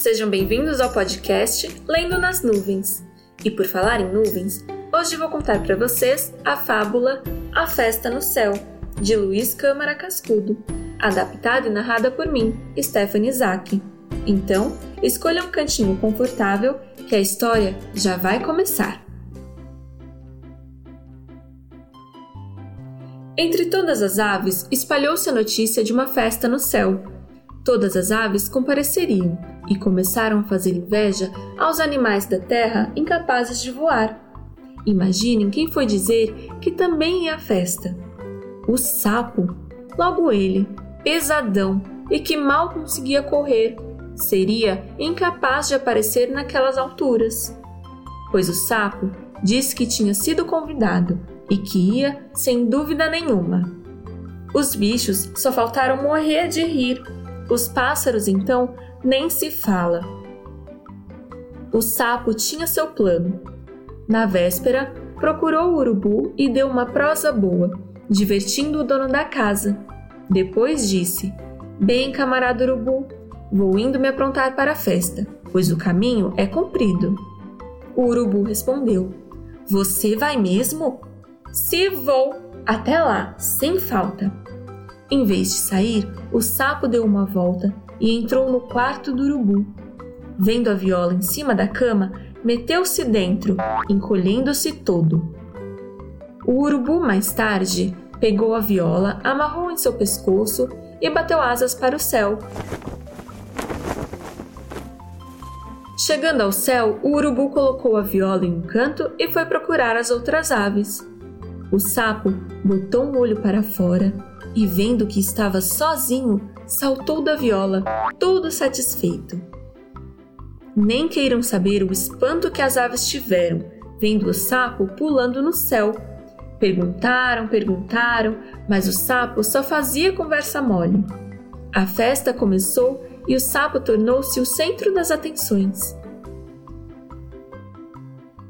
sejam bem-vindos ao podcast Lendo nas Nuvens. E por falar em nuvens, hoje vou contar para vocês a fábula A Festa no Céu, de Luiz Câmara Cascudo, adaptada e narrada por mim, Stephanie Isaac. Então, escolha um cantinho confortável que a história já vai começar. Entre todas as aves, espalhou-se a notícia de uma festa no céu. Todas as aves compareceriam e começaram a fazer inveja aos animais da terra incapazes de voar. Imaginem quem foi dizer que também ia à festa. O sapo, logo ele, pesadão e que mal conseguia correr, seria incapaz de aparecer naquelas alturas. Pois o sapo disse que tinha sido convidado e que ia sem dúvida nenhuma. Os bichos só faltaram morrer de rir. Os pássaros, então, nem se fala. O sapo tinha seu plano. Na véspera, procurou o urubu e deu uma prosa boa, divertindo o dono da casa. Depois disse: Bem, camarada urubu, vou indo me aprontar para a festa, pois o caminho é comprido. O urubu respondeu: Você vai mesmo? Se vou, até lá, sem falta. Em vez de sair, o sapo deu uma volta e entrou no quarto do urubu. Vendo a viola em cima da cama, meteu-se dentro, encolhendo-se todo. O urubu, mais tarde, pegou a viola, amarrou em seu pescoço e bateu asas para o céu. Chegando ao céu, o urubu colocou a viola em um canto e foi procurar as outras aves. O sapo botou um olho para fora e, vendo que estava sozinho, saltou da viola, todo satisfeito. Nem queiram saber o espanto que as aves tiveram, vendo o sapo pulando no céu. Perguntaram, perguntaram, mas o sapo só fazia conversa mole. A festa começou e o sapo tornou-se o centro das atenções.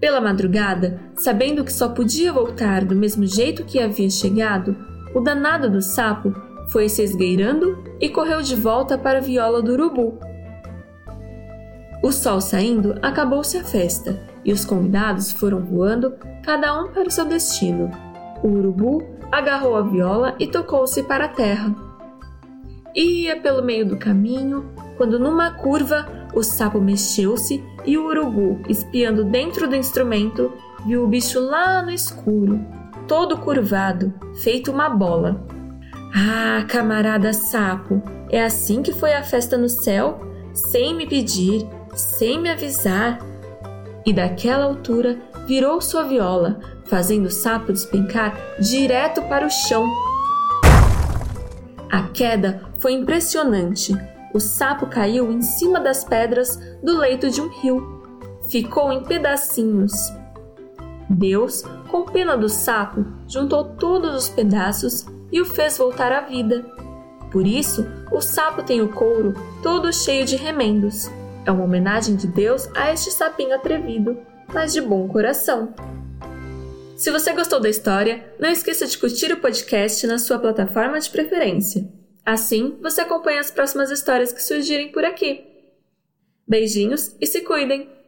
Pela madrugada, sabendo que só podia voltar do mesmo jeito que havia chegado, o danado do sapo foi se esgueirando e correu de volta para a viola do urubu. O sol saindo, acabou-se a festa e os convidados foram voando, cada um para o seu destino. O urubu agarrou a viola e tocou-se para a terra. Ia pelo meio do caminho, quando numa curva o sapo mexeu-se e o urubu, espiando dentro do instrumento, viu o bicho lá no escuro, todo curvado, feito uma bola. Ah, camarada sapo, é assim que foi a festa no céu? Sem me pedir, sem me avisar. E daquela altura virou sua viola, fazendo o sapo despencar direto para o chão. A queda foi impressionante o sapo caiu em cima das pedras do leito de um rio. Ficou em pedacinhos. Deus, com pena do sapo, juntou todos os pedaços e o fez voltar à vida. Por isso, o sapo tem o couro todo cheio de remendos. É uma homenagem de Deus a este sapinho atrevido, mas de bom coração. Se você gostou da história, não esqueça de curtir o podcast na sua plataforma de preferência. Assim, você acompanha as próximas histórias que surgirem por aqui. Beijinhos e se cuidem!